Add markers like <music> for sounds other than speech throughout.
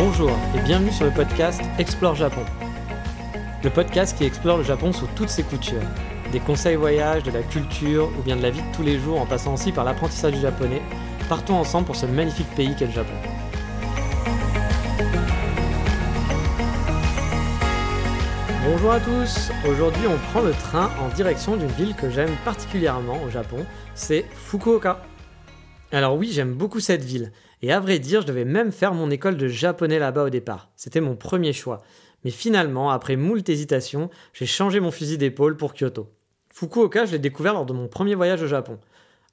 Bonjour et bienvenue sur le podcast Explore Japon. Le podcast qui explore le Japon sous toutes ses coutures. Des conseils voyage, de la culture ou bien de la vie de tous les jours en passant aussi par l'apprentissage du japonais. Partons ensemble pour ce magnifique pays qu'est le Japon. Bonjour à tous, aujourd'hui on prend le train en direction d'une ville que j'aime particulièrement au Japon, c'est Fukuoka. Alors oui, j'aime beaucoup cette ville, et à vrai dire, je devais même faire mon école de japonais là-bas au départ, c'était mon premier choix. Mais finalement, après moult hésitations, j'ai changé mon fusil d'épaule pour Kyoto. Fukuoka, je l'ai découvert lors de mon premier voyage au Japon.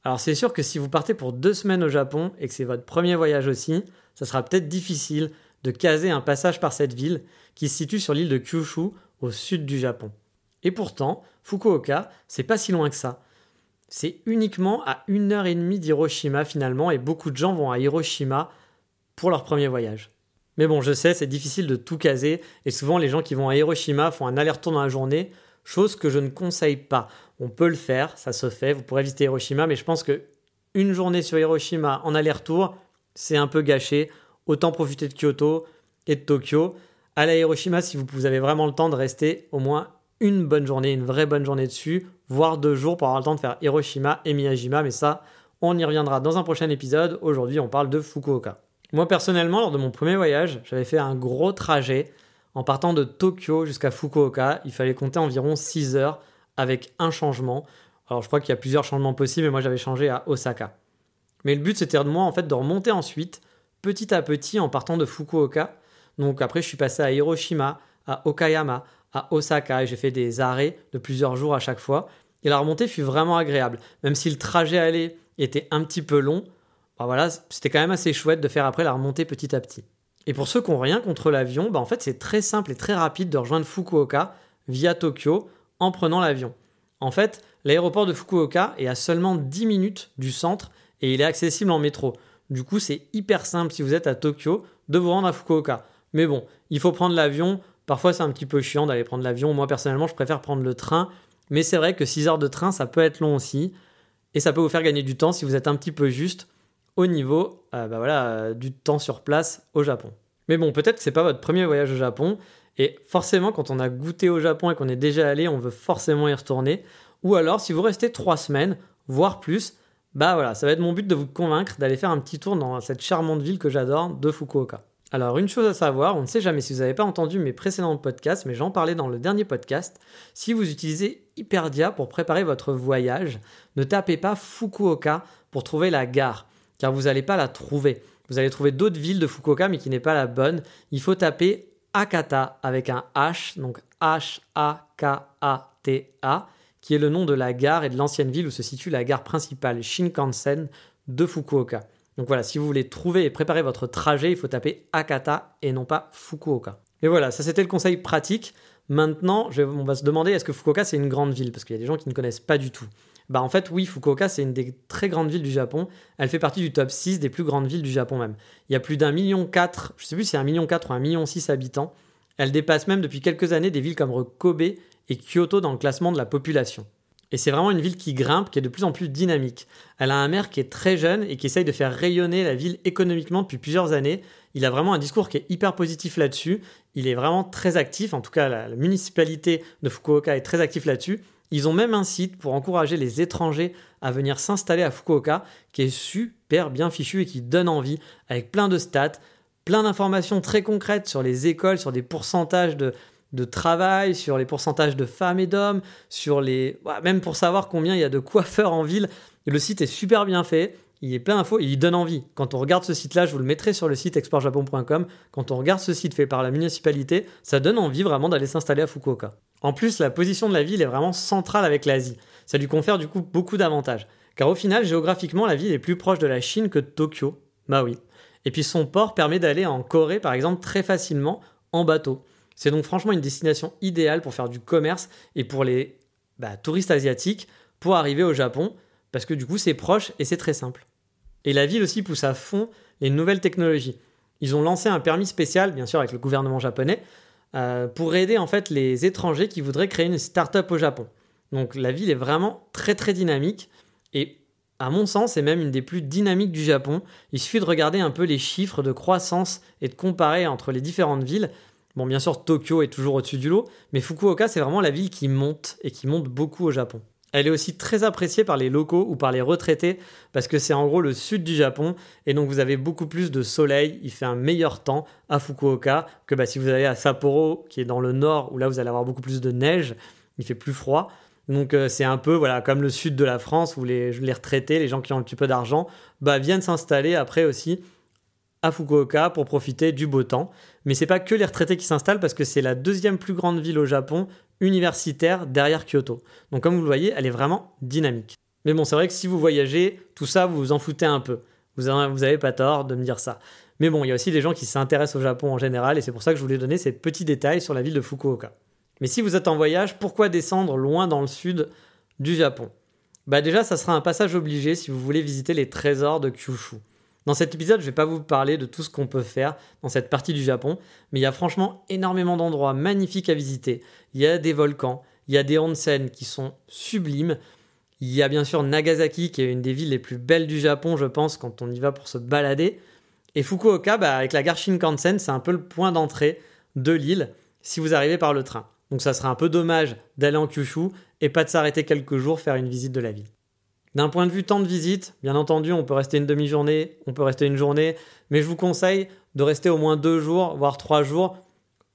Alors c'est sûr que si vous partez pour deux semaines au Japon et que c'est votre premier voyage aussi, ça sera peut-être difficile de caser un passage par cette ville qui se situe sur l'île de Kyushu au sud du Japon. Et pourtant, Fukuoka, c'est pas si loin que ça. C'est uniquement à une heure et demie d'Hiroshima finalement, et beaucoup de gens vont à Hiroshima pour leur premier voyage. Mais bon, je sais, c'est difficile de tout caser, et souvent les gens qui vont à Hiroshima font un aller-retour dans la journée, chose que je ne conseille pas. On peut le faire, ça se fait, vous pourrez visiter Hiroshima, mais je pense que une journée sur Hiroshima en aller-retour, c'est un peu gâché. Autant profiter de Kyoto et de Tokyo. Allez à Hiroshima si vous avez vraiment le temps de rester au moins une bonne journée, une vraie bonne journée dessus, voire deux jours pour avoir le temps de faire Hiroshima et Miyajima, mais ça, on y reviendra dans un prochain épisode. Aujourd'hui, on parle de Fukuoka. Moi, personnellement, lors de mon premier voyage, j'avais fait un gros trajet en partant de Tokyo jusqu'à Fukuoka. Il fallait compter environ 6 heures avec un changement. Alors, je crois qu'il y a plusieurs changements possibles, mais moi, j'avais changé à Osaka. Mais le but, c'était de moi, en fait, de remonter ensuite, petit à petit, en partant de Fukuoka. Donc, après, je suis passé à Hiroshima, à Okayama, à Osaka, et j'ai fait des arrêts de plusieurs jours à chaque fois. Et la remontée fut vraiment agréable. Même si le trajet aller était un petit peu long, bah voilà, c'était quand même assez chouette de faire après la remontée petit à petit. Et pour ceux qui n'ont rien contre l'avion, bah en fait c'est très simple et très rapide de rejoindre Fukuoka via Tokyo en prenant l'avion. En fait, l'aéroport de Fukuoka est à seulement 10 minutes du centre et il est accessible en métro. Du coup, c'est hyper simple si vous êtes à Tokyo de vous rendre à Fukuoka. Mais bon, il faut prendre l'avion. Parfois, c'est un petit peu chiant d'aller prendre l'avion. Moi, personnellement, je préfère prendre le train. Mais c'est vrai que 6 heures de train, ça peut être long aussi. Et ça peut vous faire gagner du temps si vous êtes un petit peu juste au niveau euh, bah euh, du temps sur place au Japon. Mais bon, peut-être que c'est pas votre premier voyage au Japon, et forcément, quand on a goûté au Japon et qu'on est déjà allé, on veut forcément y retourner. Ou alors, si vous restez trois semaines, voire plus, bah voilà, ça va être mon but de vous convaincre d'aller faire un petit tour dans cette charmante ville que j'adore de Fukuoka. Alors, une chose à savoir, on ne sait jamais si vous n'avez pas entendu mes précédents podcasts, mais j'en parlais dans le dernier podcast. Si vous utilisez Hyperdia pour préparer votre voyage, ne tapez pas Fukuoka pour trouver la gare car vous n'allez pas la trouver. Vous allez trouver d'autres villes de Fukuoka, mais qui n'est pas la bonne. Il faut taper Akata avec un H, donc H-A-K-A-T-A, qui est le nom de la gare et de l'ancienne ville où se situe la gare principale Shinkansen de Fukuoka. Donc voilà, si vous voulez trouver et préparer votre trajet, il faut taper Akata et non pas Fukuoka. Et voilà, ça c'était le conseil pratique. Maintenant, on va se demander est-ce que Fukuoka c'est une grande ville? Parce qu'il y a des gens qui ne connaissent pas du tout. Bah en fait oui, Fukuoka c'est une des très grandes villes du Japon. Elle fait partie du top 6 des plus grandes villes du Japon même. Il y a plus d'un million quatre, je sais plus si c'est un million quatre ou un million six habitants. Elle dépasse même depuis quelques années des villes comme Kobe et Kyoto dans le classement de la population. Et c'est vraiment une ville qui grimpe, qui est de plus en plus dynamique. Elle a un maire qui est très jeune et qui essaye de faire rayonner la ville économiquement depuis plusieurs années. Il a vraiment un discours qui est hyper positif là-dessus. Il est vraiment très actif, en tout cas la, municipalité de Fukuoka est très active là-dessus. Ils ont même un site pour encourager les étrangers à venir s'installer à Fukuoka qui est super bien fichu et qui donne envie avec plein de stats, plein d'informations très concrètes sur les écoles, sur des pourcentages de, travail, sur les pourcentages de femmes et d'hommes, sur les même pour savoir combien il y a de coiffeurs en ville. Le site est super bien fait. Il est plein d'infos et il donne envie. Quand on regarde ce site-là, je vous le mettrai sur le site exportjapon.com. Quand on regarde ce site fait par la municipalité, ça donne envie vraiment d'aller s'installer à Fukuoka. En plus, la position de la ville est vraiment centrale avec l'Asie. Ça lui confère du coup beaucoup d'avantages. Car au final, géographiquement, la ville est plus proche de la Chine que de Tokyo. Bah oui. Et puis son port permet d'aller en Corée, par exemple, très facilement en bateau. C'est donc franchement une destination idéale pour faire du commerce et pour les bah, touristes asiatiques pour arriver au Japon, parce que du coup c'est proche et c'est très simple. Et la ville aussi pousse à fond les nouvelles technologies. Ils ont lancé un permis spécial, bien sûr avec le gouvernement japonais, euh, pour aider en fait les étrangers qui voudraient créer une start-up au Japon. Donc la ville est vraiment très très dynamique et à mon sens, c'est même une des plus dynamiques du Japon. Il suffit de regarder un peu les chiffres de croissance et de comparer entre les différentes villes. Bon, bien sûr, Tokyo est toujours au-dessus du lot, mais Fukuoka, c'est vraiment la ville qui monte et qui monte beaucoup au Japon. Elle est aussi très appréciée par les locaux ou par les retraités parce que c'est en gros le sud du Japon et donc vous avez beaucoup plus de soleil, il fait un meilleur temps à Fukuoka que bah, si vous allez à Sapporo qui est dans le nord où là vous allez avoir beaucoup plus de neige, il fait plus froid. Donc euh, c'est un peu voilà comme le sud de la France où les, retraités, les gens qui ont un petit peu d'argent, bah, viennent s'installer après aussi à Fukuoka pour profiter du beau temps. Mais c'est pas que les retraités qui s'installent parce que c'est la deuxième plus grande ville au Japon universitaire derrière Kyoto. Donc comme vous le voyez, elle est vraiment dynamique. Mais bon, c'est vrai que si vous voyagez, tout ça, vous vous en foutez un peu. Vous n'avez pas tort de me dire ça. Mais bon, il y a aussi des gens qui s'intéressent au Japon en général et c'est pour ça que je voulais donner ces petits détails sur la ville de Fukuoka. Mais si vous êtes en voyage, pourquoi descendre loin dans le sud du Japon? Bah déjà, ça sera un passage obligé si vous voulez visiter les trésors de Kyushu. Dans cet épisode, je ne vais pas vous parler de tout ce qu'on peut faire dans cette partie du Japon, mais il y a franchement énormément d'endroits magnifiques à visiter. Il y a des volcans, il y a des onsen qui sont sublimes. Il y a bien sûr Nagasaki qui est une des villes les plus belles du Japon, je pense, quand on y va pour se balader. Et Fukuoka, bah, avec la gare Shinkansen, c'est un peu le point d'entrée de l'île si vous arrivez par le train. Donc ça serait un peu dommage d'aller en Kyushu et pas de s'arrêter quelques jours faire une visite de la ville. D'un point de vue temps de visite, bien entendu, on peut rester une demi-journée, on peut rester une journée, mais je vous conseille de rester au moins deux jours, voire trois jours,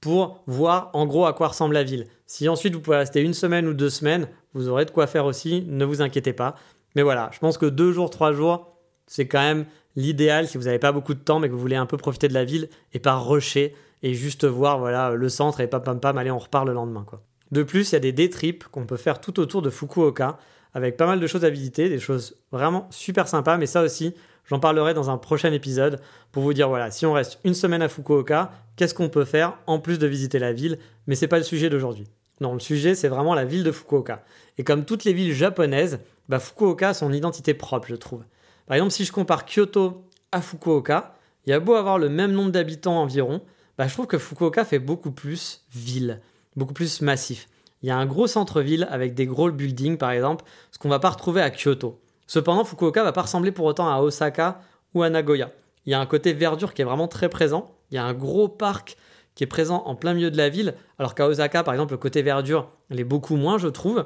pour voir en gros à quoi ressemble la ville. Si ensuite vous pouvez rester une semaine ou deux semaines, vous aurez de quoi faire aussi, ne vous inquiétez pas. Mais voilà, je pense que deux jours, trois jours, c'est quand même l'idéal si vous n'avez pas beaucoup de temps mais que vous voulez un peu profiter de la ville et pas rusher et juste voir voilà le centre et pam pam pam, allez on repart le lendemain. De plus, il y a des day trips qu'on peut faire tout autour de Fukuoka avec pas mal de choses à visiter, des choses vraiment super sympas, mais ça aussi, j'en parlerai dans un prochain épisode pour vous dire voilà, si on reste une semaine à Fukuoka, qu'est-ce qu'on peut faire en plus de visiter la ville, mais c'est pas le sujet d'aujourd'hui. Non, le sujet, c'est vraiment la ville de Fukuoka. Et comme toutes les villes japonaises, bah, Fukuoka a son identité propre, je trouve. Par exemple, si je compare Kyoto à Fukuoka, il y a beau avoir le même nombre d'habitants environ, bah, je trouve que Fukuoka fait beaucoup plus ville, beaucoup plus massif. Il y a un gros centre-ville avec des gros buildings, par exemple, ce qu'on va pas retrouver à Kyoto. Cependant, Fukuoka va pas ressembler pour autant à Osaka ou à Nagoya. Il y a un côté verdure qui est vraiment très présent. Il y a un gros parc qui est présent en plein milieu de la ville, alors qu'à Osaka, par exemple, le côté verdure, elle est beaucoup moins, je trouve.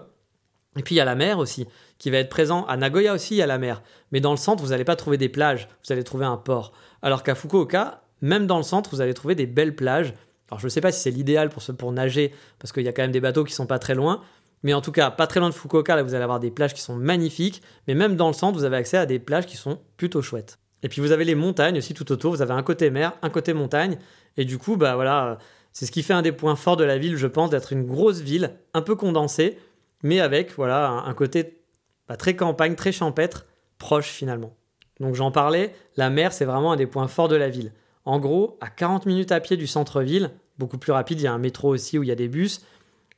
Et puis il y a la mer aussi, qui va être présent. À Nagoya aussi, il y a la mer. Mais dans le centre, vous n'allez pas trouver des plages, vous allez trouver un port. Alors qu'à Fukuoka, même dans le centre, vous allez trouver des belles plages alors je ne sais pas si c'est l'idéal pour, pour nager, parce qu'il y a quand même des bateaux qui sont pas très loin. Mais en tout cas, pas très loin de Fukuoka, là vous allez avoir des plages qui sont magnifiques. Mais même dans le centre, vous avez accès à des plages qui sont plutôt chouettes. Et puis vous avez les montagnes aussi tout autour. Vous avez un côté mer, un côté montagne. Et du coup, bah voilà, c'est ce qui fait un des points forts de la ville, je pense, d'être une grosse ville, un peu condensée, mais avec voilà un, côté bah, très campagne, très champêtre, proche finalement. Donc j'en parlais, la mer c'est vraiment un des points forts de la ville. En gros, à 40 minutes à pied du centre-ville, beaucoup plus rapide, il y a un métro aussi où il y a des bus,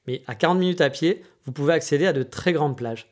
mais à 40 minutes à pied, vous pouvez accéder à de très grandes plages.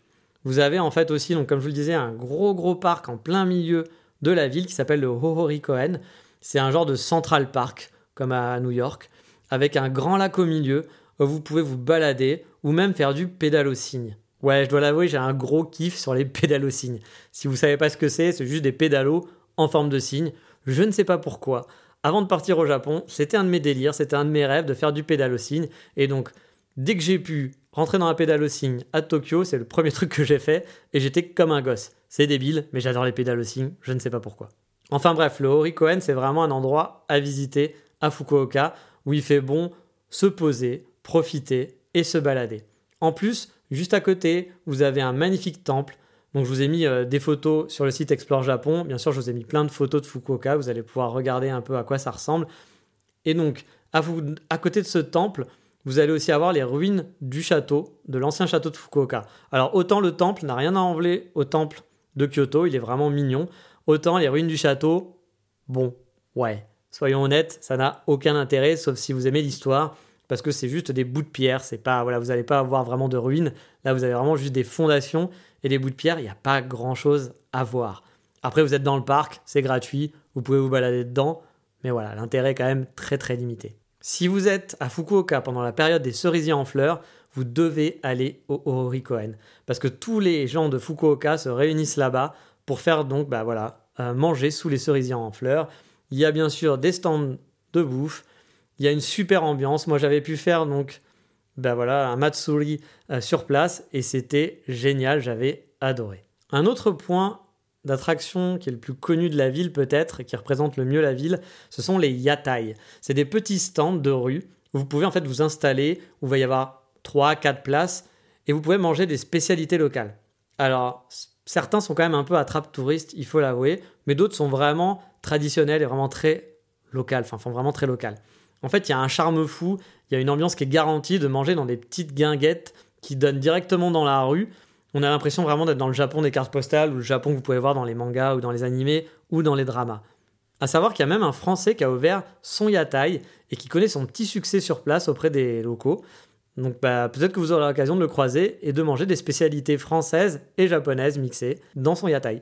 Vous avez en fait aussi, donc comme je vous le disais, un gros gros parc en plein milieu de la ville qui s'appelle le Hohorikoen. C'est un genre de Central Park, comme à New York, avec un grand lac au milieu où vous pouvez vous balader ou même faire du pédalo cygne. Ouais, je dois l'avouer, j'ai un gros kiff sur les <laughs> pédalos cygnes. Si vous savez pas ce que c'est, c'est juste des pédalos en forme de cygne. Je ne sais pas pourquoi. Avant de partir au Japon, c'était un de mes délires, c'était un de mes rêves de faire du pédalo-cygne. Et donc, dès que j'ai pu rentrer dans un pédalo-cygne à Tokyo, c'est le premier <laughs> truc que j'ai fait et j'étais comme un gosse. C'est débile, mais j'adore les pédalo-cygnes, je ne sais pas pourquoi. Enfin bref, le Horikoen, c'est vraiment un endroit à visiter à Fukuoka où il fait bon se poser, profiter et se balader. En plus, juste à côté, vous avez un magnifique temple donc je vous ai mis euh, des photos sur le site Explore Japon. Bien sûr, je vous ai mis plein de photos de Fukuoka. Vous allez pouvoir regarder un peu à quoi ça ressemble. Et donc, à, à côté de ce temple, vous allez aussi avoir les ruines du château, de l'ancien château de Fukuoka. Alors autant le temple n'a rien à enlever au temple de Kyoto, il est vraiment mignon. Autant les ruines du château, bon, ouais, soyons honnêtes, ça n'a aucun intérêt, sauf si vous aimez l'histoire, parce que c'est juste des bouts de pierre, c'est pas, voilà, vous n'allez pas avoir vraiment de ruines, là vous avez vraiment juste des fondations et des bouts de pierre, il n'y a pas grand chose à voir. Après, vous êtes dans le parc, c'est gratuit, vous pouvez vous balader dedans, mais voilà, l'intérêt est quand même très très limité. Si vous êtes à Fukuoka pendant la période des cerisiers en fleurs, vous devez aller au Orikoen. Parce que tous les gens de Fukuoka se réunissent là-bas pour faire donc, bah voilà, euh, manger sous les cerisiers en fleurs. Il y a bien sûr des stands de bouffe. Il y a une super ambiance. Moi, j'avais pu faire donc, bah voilà, un matsuri euh, sur place et c'était génial. J'avais adoré. Un autre point d'attraction qui est le plus connu de la ville peut-être, qui représente le mieux la ville, ce sont les yatai. C'est des petits stands de rue où vous pouvez en fait vous installer, où il va y avoir 3, 4 places, et vous pouvez manger des spécialités locales. Alors, certains sont quand même un peu attrape touristes, il faut l'avouer, mais d'autres sont vraiment traditionnels et vraiment très locales, enfin, vraiment très local. En fait, il y a un charme fou, il y a une ambiance qui est garantie de manger dans des petites guinguettes qui donnent directement dans la rue, on a l'impression vraiment d'être dans le Japon des cartes postales ou le Japon que vous pouvez voir dans les mangas ou dans les animés ou dans les dramas. À savoir qu'il y a même un Français qui a ouvert son yatai et qui connaît son petit succès sur place auprès des locaux. Donc bah, peut-être que vous aurez l'occasion de le croiser et de manger des spécialités françaises et japonaises mixées dans son yatai.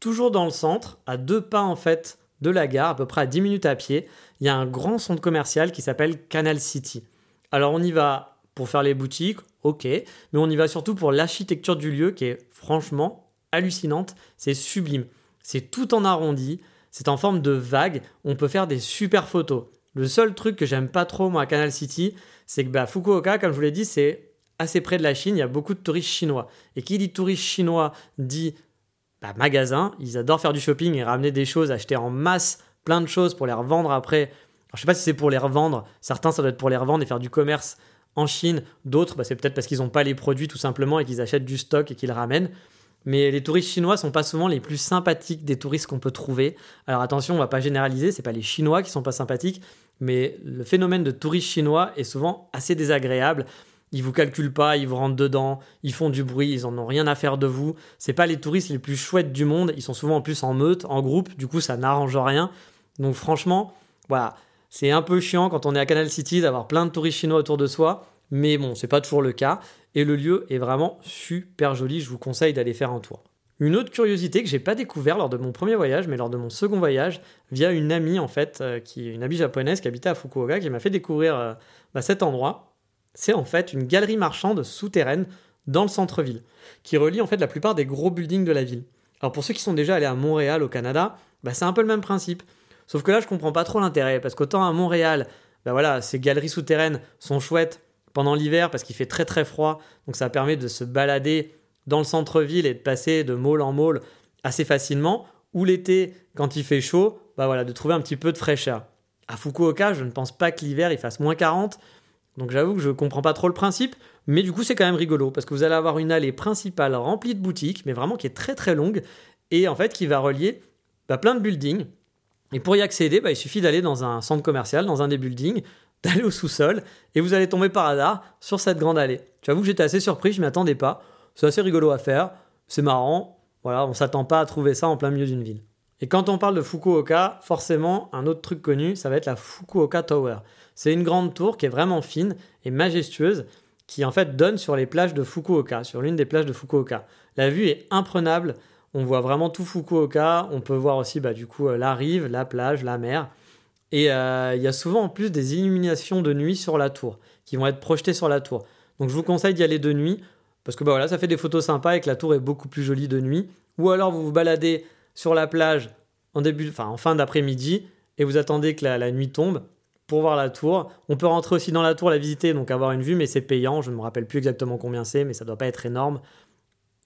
Toujours dans le centre, à deux pas en fait de la gare, à peu près à 10 minutes à pied, il y a un grand centre commercial qui s'appelle Canal City. Alors on y va pour faire les boutiques, ok, mais on y va surtout pour l'architecture du lieu qui est franchement hallucinante, c'est sublime. C'est tout en arrondi, c'est en forme de vague, on peut faire des super photos. Le seul truc que j'aime pas trop moi à Canal City, c'est que bah, Fukuoka, comme je vous l'ai dit, c'est assez près de la Chine, il y a beaucoup de touristes chinois. Et qui dit touristes chinois dit bah, magasin, ils adorent faire du shopping et ramener des choses, acheter en masse plein de choses pour les revendre après. Alors, je sais pas si c'est pour les revendre, certains ça doit être pour les revendre et faire du commerce en Chine, d'autres, bah, c'est peut-être parce qu'ils n'ont pas les produits tout simplement et qu'ils achètent du stock et qu'ils ramènent. Mais les touristes chinois sont pas souvent les plus sympathiques des touristes qu'on peut trouver. Alors attention, on va pas généraliser, c'est pas les Chinois qui sont pas sympathiques, mais le phénomène de touristes chinois est souvent assez désagréable. Ils vous calculent pas, ils vous rentrent dedans, ils font du bruit, ils en ont rien à faire de vous. C'est pas les touristes les plus chouettes du monde, ils sont souvent en plus en meute, en groupe, du coup ça n'arrange rien. Donc franchement, voilà, c'est un peu chiant quand on est à Canal City d'avoir plein de touristes chinois autour de soi, mais bon, c'est pas toujours le cas. Et le lieu est vraiment super joli, je vous conseille d'aller faire un tour. Une autre curiosité que j'ai pas découvert lors de mon premier voyage, mais lors de mon second voyage, via une amie en fait, euh, qui est une amie japonaise qui habitait à Fukuoka, qui m'a fait découvrir euh, bah, cet endroit. C'est en fait une galerie marchande souterraine dans le centre-ville, qui relie en fait la plupart des gros buildings de la ville. Alors pour ceux qui sont déjà allés à Montréal au Canada, bah, c'est un peu le même principe. Sauf que là, je comprends pas trop l'intérêt, parce qu'autant à Montréal, ben voilà, ces galeries souterraines sont chouettes pendant l'hiver parce qu'il fait très très froid, donc ça permet de se balader dans le centre-ville et de passer de môle en môle assez facilement. Ou l'été, quand il fait chaud, bah voilà, de trouver un petit peu de fraîcheur. À Fukuoka, je ne pense pas que l'hiver il fasse moins 40, donc j'avoue que je comprends pas trop le principe, mais du coup c'est quand même rigolo parce que vous allez avoir une allée principale remplie de boutiques, mais vraiment qui est très très longue et en fait qui va relier bah, plein de buildings et pour y accéder, bah, il suffit d'aller dans un centre commercial, dans un des buildings, <laughs> d'aller au sous-sol, et vous allez tomber par hasard sur cette grande allée. J'avoue que j'étais assez surpris, je m'y attendais pas. C'est assez rigolo à faire, c'est marrant. Voilà, on s'attend pas à trouver ça en plein milieu d'une ville. Et quand on parle de Fukuoka, forcément, un autre truc connu, ça va être la Fukuoka Tower. C'est une grande tour qui est vraiment fine et majestueuse, qui en fait donne sur les plages de Fukuoka, sur l'une des plages de Fukuoka. La vue est imprenable, on voit vraiment tout Fukuoka. On peut voir aussi bah, du coup euh, la rive, la plage, la mer. Et euh, il y a souvent en plus des illuminations de nuit sur la tour qui vont être projetées sur la tour. Donc je vous conseille d'y aller de nuit parce que bah, voilà, ça fait des photos sympas et que la tour est beaucoup plus jolie de nuit. Ou alors vous vous baladez sur la plage en, début, en fin d'après-midi et vous attendez que la, la, nuit tombe pour voir la tour. On peut rentrer aussi dans la tour, la visiter, donc avoir une vue, mais c'est payant. Je ne me rappelle plus exactement combien c'est, mais ça ne doit pas être énorme.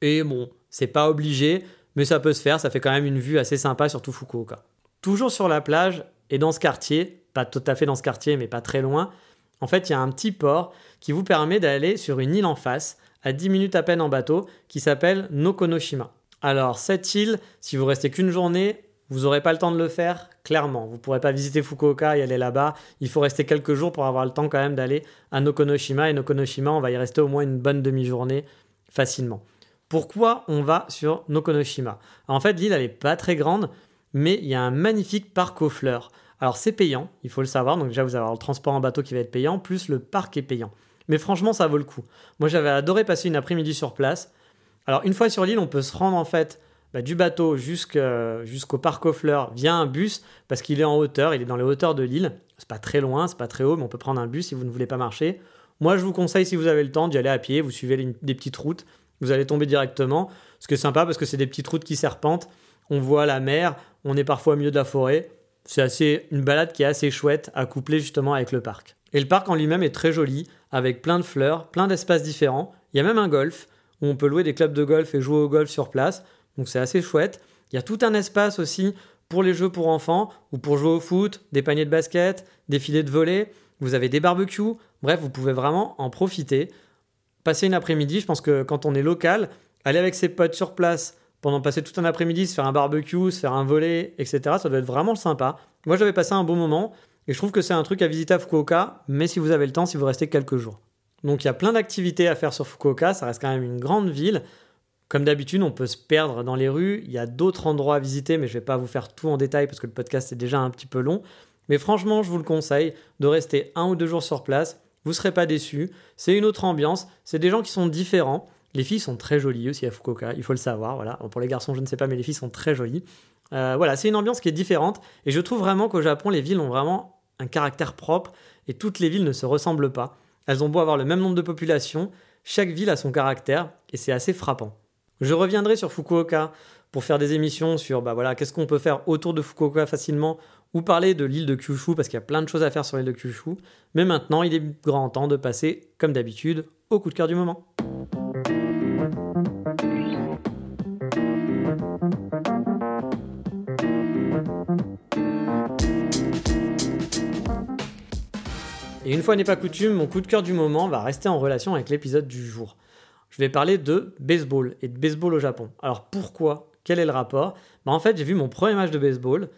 Et bon, c'est pas obligé, mais ça peut se faire, ça fait quand même une vue assez sympa sur tout Fukuoka. Toujours sur la plage et dans ce quartier, pas tout à fait dans ce quartier, mais pas très loin, en fait, il y a un petit port qui vous permet d'aller sur une île en face, à 10 minutes à peine en bateau, qui s'appelle Nokonoshima. Alors, cette île, si vous restez qu'une journée, vous n'aurez pas le temps de le faire, clairement. Vous ne pourrez pas visiter Fukuoka et aller là-bas. Il faut rester quelques jours pour avoir le temps quand même d'aller à Nokonoshima. Et Nokonoshima, on va y rester au moins une bonne demi-journée facilement. Pourquoi on va sur Nokonoshima En fait, l'île, elle n'est pas très grande, mais il y a un magnifique parc aux fleurs. Alors c'est payant, il faut le savoir, donc déjà vous allez avoir le transport en bateau qui va être payant, plus le parc est payant. Mais franchement, ça vaut le coup. Moi, j'avais adoré passer une après-midi sur place. Alors une fois sur l'île, on peut se rendre en fait bah, du bateau jusqu'au parc aux fleurs via un bus, parce qu'il est en hauteur, il est dans les hauteurs de l'île. C'est pas très loin, c'est pas très haut, mais on peut prendre un bus si vous ne voulez pas marcher. Moi, je vous conseille, si vous avez le temps, d'y aller à pied, vous suivez des petites routes, vous allez tomber directement. Ce qui est sympa parce que c'est des petites routes qui serpentent, on voit la mer, on est parfois au milieu de la forêt. C'est assez une balade qui est assez chouette à coupler justement avec le parc. Et le parc en lui-même est très joli, avec plein de fleurs, plein d'espaces différents. Il y a même un golf, où on peut louer des clubs de golf et jouer au golf sur place. Donc c'est assez chouette. Il y a tout un espace aussi pour les jeux pour enfants, ou pour jouer au foot, des paniers de basket, des filets de volley. Vous avez des barbecues. Bref, vous pouvez vraiment en profiter. Passer une après-midi, je pense que quand on est local, aller avec ses potes sur place, pendant passer tout un après-midi, se faire un barbecue, se faire un volet, etc. Ça doit être vraiment sympa. Moi, j'avais passé un bon moment et je trouve que c'est un truc à visiter à Fukuoka, mais si vous avez le temps, si vous restez quelques jours. Donc il y a plein d'activités à faire sur Fukuoka, ça reste quand même une grande ville. Comme d'habitude, on peut se perdre dans les rues. Il y a d'autres endroits à visiter, mais je ne vais pas vous faire tout en détail parce que le podcast est déjà un petit peu long. Mais franchement, je vous le conseille de rester un ou deux jours sur place. Vous serez pas déçus. C'est une autre ambiance. C'est des gens qui sont différents. Les filles sont très jolies aussi à Fukuoka, il faut le savoir. Voilà. Pour les garçons, je ne sais pas, mais les filles sont très jolies. Euh, voilà, c'est une ambiance qui est différente. Et je trouve vraiment qu'au Japon, les villes ont vraiment un caractère propre et toutes les villes ne se ressemblent pas. Elles ont beau avoir le même nombre de population, chaque ville a son caractère et c'est assez frappant. Je reviendrai sur Fukuoka pour faire des émissions sur bah voilà, qu'est-ce qu'on peut faire autour de Fukuoka facilement ou parler de l'île de Kyushu parce qu'il y a plein de choses à faire sur l'île de Kyushu. Mais maintenant, il est grand temps de passer, comme d'habitude, au coup de cœur du moment. Et une fois n'est pas coutume, mon coup de cœur du moment va rester en relation avec l'épisode du jour. Je vais parler de baseball et de baseball au Japon. Alors pourquoi? Quel est le rapport? Bah En fait, j'ai vu mon premier match de baseball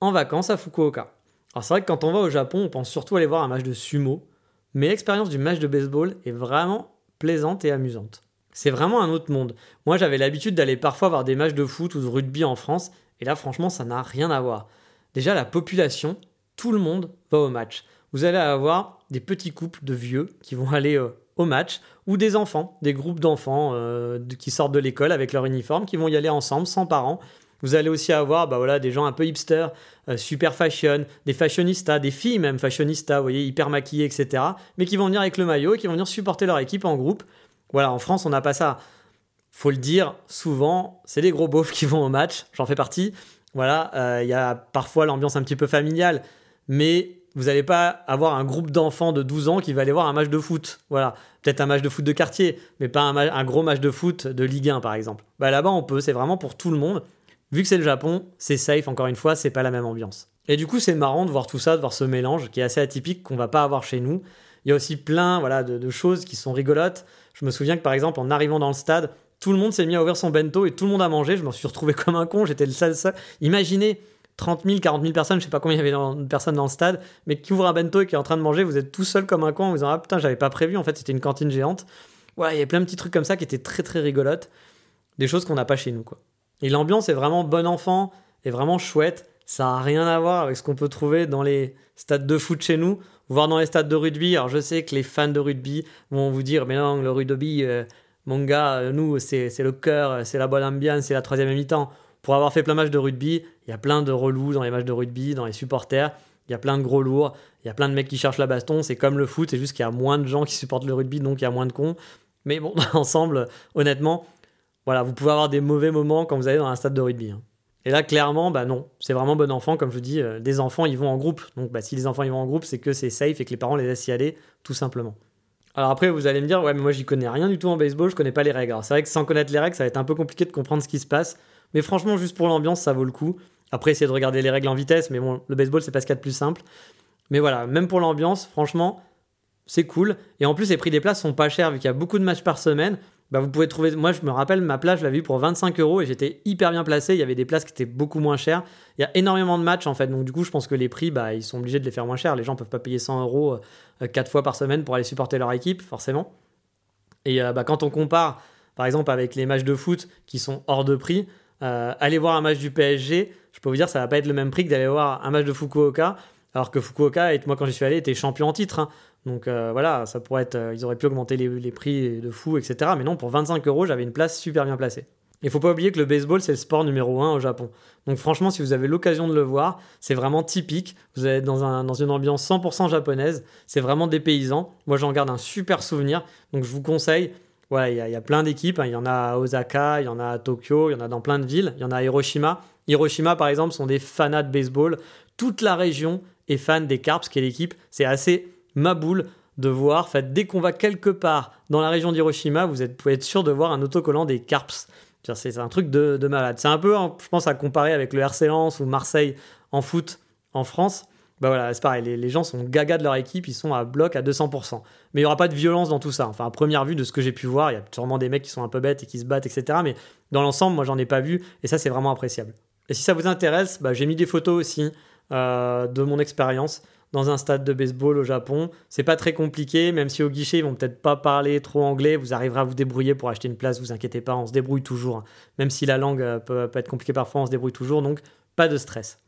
en vacances à Fukuoka. Alors c'est vrai que quand on va au Japon, on pense surtout aller voir un match de sumo, mais l'expérience du match de baseball est vraiment plaisante et amusante. C'est vraiment un autre monde. Moi, j'avais l'habitude d'aller parfois voir des matchs de foot ou de rugby en France, et là, franchement, ça n'a rien à voir. Déjà, la population, tout le monde va au match vous allez avoir des petits couples de vieux qui vont <laughs> aller euh, au match, ou des enfants, des groupes d'enfants euh, qui sortent de l'école avec leur uniforme, qui vont y aller ensemble, sans parents. Vous allez aussi avoir bah voilà, des gens un peu hipster, euh, super fashion, des fashionistas, des filles même fashionistas, vous voyez, hyper maquillées, etc. Mais qui vont venir avec le maillot et qui vont venir supporter leur équipe en groupe. Voilà, en France, on n'a pas ça. Faut le dire, souvent, c'est des gros beaufs qui vont au match, j'en fais partie. Voilà, il y a parfois l'ambiance un petit peu familiale, mais vous n'allez pas avoir un groupe d'enfants de 12 ans qui va aller voir un match de foot. Voilà, peut-être un match de foot de quartier, mais pas un, gros match de foot de Ligue 1 par exemple. Bah là-bas on peut, c'est vraiment pour tout le monde. Vu que c'est le Japon, c'est safe encore une fois, c'est pas la même ambiance. Et du coup c'est marrant de voir tout ça, de voir ce mélange qui est assez atypique qu'on va pas avoir chez nous. Il y a aussi plein voilà de, choses qui sont rigolotes. Je me souviens que par exemple en arrivant dans le stade, tout le monde s'est mis à ouvrir son bento et tout le monde a mangé. Je me suis retrouvé <laughs> comme un con, j'étais le seul, seul. Imaginez 30 000, 40 000 personnes, je sais pas combien il y avait de personnes dans le stade, mais qui ouvre un bento et qui est en train de manger, vous êtes tout seul comme un con en vous disant Ah putain, j'avais pas prévu, en fait c'était une cantine géante. Voilà, il y a plein de petits trucs comme ça qui étaient très très rigolotes, des choses qu'on n'a pas chez nous quoi. Et l'ambiance est vraiment bon enfant, est vraiment chouette, ça a rien à voir avec ce qu'on peut trouver dans les stades de foot chez nous, voire dans les stades de rugby. Alors je sais que les fans de rugby vont vous dire Mais non, le rugby, euh, mon gars, euh, nous c'est le cœur, c'est la bonne ambiance, c'est la troisième mi-temps pour avoir fait plein de matchs de rugby, il y a plein de relous dans les matchs de rugby, dans les supporters. Il y a plein de gros lourds, il y a plein de mecs qui cherchent la baston. C'est comme le foot, c'est juste qu'il y a moins de gens qui supportent le rugby, donc il y a moins de cons. Mais bon, <laughs> ensemble, honnêtement, voilà, vous pouvez avoir des mauvais moments quand vous allez dans un stade de rugby. Hein. Et là, clairement, bah non, c'est vraiment bon enfant. Comme je vous dis, euh, des enfants, ils vont en groupe. Donc, bah, si les enfants ils vont en groupe, c'est que c'est safe et que les parents les laissent y aller, tout simplement. Alors après, vous allez me dire, ouais, mais moi j'y connais rien du tout en baseball, je connais pas les règles. Alors c'est vrai que sans connaître les règles, ça va être un peu compliqué de comprendre ce qui se passe. Mais franchement, juste pour l'ambiance, ça vaut le coup. Après, essayez de regarder les règles en vitesse, mais bon, le baseball, c'est pas ce qu'il y a de plus simple. Mais voilà, même pour l'ambiance, franchement, c'est cool. Et en plus, les prix des places sont pas chers, vu qu'il y a beaucoup de matchs par semaine. Bah, vous pouvez trouver. Moi, je me rappelle, ma place, je l'avais vue pour 25 euros et j'étais hyper bien placé. Il y avait des places qui étaient beaucoup moins chères. Il y a énormément de matchs en fait. Donc, du coup, je pense que les prix, bah, ils sont obligés de les faire moins chers. Les gens peuvent pas payer 100 euros euh, quatre 4 fois par semaine pour aller supporter leur équipe, forcément. Et euh, bah, quand on compare Par exemple, avec les matchs de foot qui sont hors de prix, euh, aller voir un match du PSG, je peux vous dire, ça va pas être le même prix que d'aller voir un match de Fukuoka. Alors que Fukuoka, moi quand j'y suis allé, était champion en titre. Hein. Donc euh, voilà, ça pourrait être, euh, ils auraient pu augmenter les, prix de fou, etc. Mais non, pour 25 euros, j'avais une place super bien placée. Il faut pas oublier que le baseball, c'est le sport numéro un au Japon. Donc franchement, si vous avez l'occasion de le voir, c'est vraiment typique. Vous êtes dans, un, dans une ambiance 100% japonaise. C'est vraiment des paysans. Moi, j'en garde un super souvenir. Donc je vous conseille. Voilà, il y, a plein d'équipes. Hein. Il y en a à Osaka, il y en a à Tokyo, il y en a dans plein de villes. Il y en a à Hiroshima. Hiroshima, par exemple, sont des fanats de baseball. Toute la région est fan des Carps, qui est l'équipe. C'est assez maboule de voir. fait, dès qu'on va quelque part dans la région d'Hiroshima, vous, êtes, pouvez être sûr de voir un autocollant des Carps. C'est un truc de, malade. C'est un peu, hein, je pense, à comparer avec le RC Lens ou Marseille en foot en France. Bah voilà, c'est pareil, les, gens sont gaga de leur équipe, ils sont à bloc à 200%. Mais il n'y aura pas de violence dans tout ça. Enfin, à première vue, de ce que j'ai pu voir, il y a sûrement des mecs qui sont un peu bêtes et qui se battent, etc. Mais dans l'ensemble, moi, j'en ai pas vu, et ça, c'est vraiment appréciable. Et si ça vous intéresse, bah, j'ai mis des photos aussi euh, de mon expérience dans un stade de baseball au Japon. C'est pas très compliqué, même si au guichet ils vont peut-être pas parler trop anglais, vous arriverez à vous débrouiller pour acheter une place, vous inquiétez pas, on se débrouille toujours. Même si la langue euh, peut, peut être compliquée parfois, on se débrouille toujours, donc pas de stress.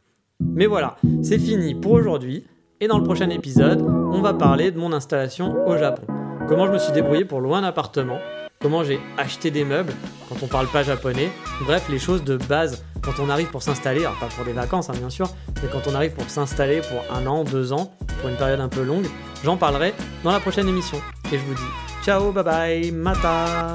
Mais voilà, c'est fini pour aujourd'hui. Et dans le prochain épisode, on va parler de mon installation au Japon. Comment je me suis débrouillé pour louer un appartement, comment j'ai acheté des meubles quand on parle pas japonais, bref, les choses de base quand on arrive pour s'installer, alors pas pour des vacances hein, bien sûr, mais quand on arrive pour s'installer pour un an, deux ans, pour une période un peu longue, j'en parlerai dans la prochaine émission. Et je vous dis ciao, bye bye, mata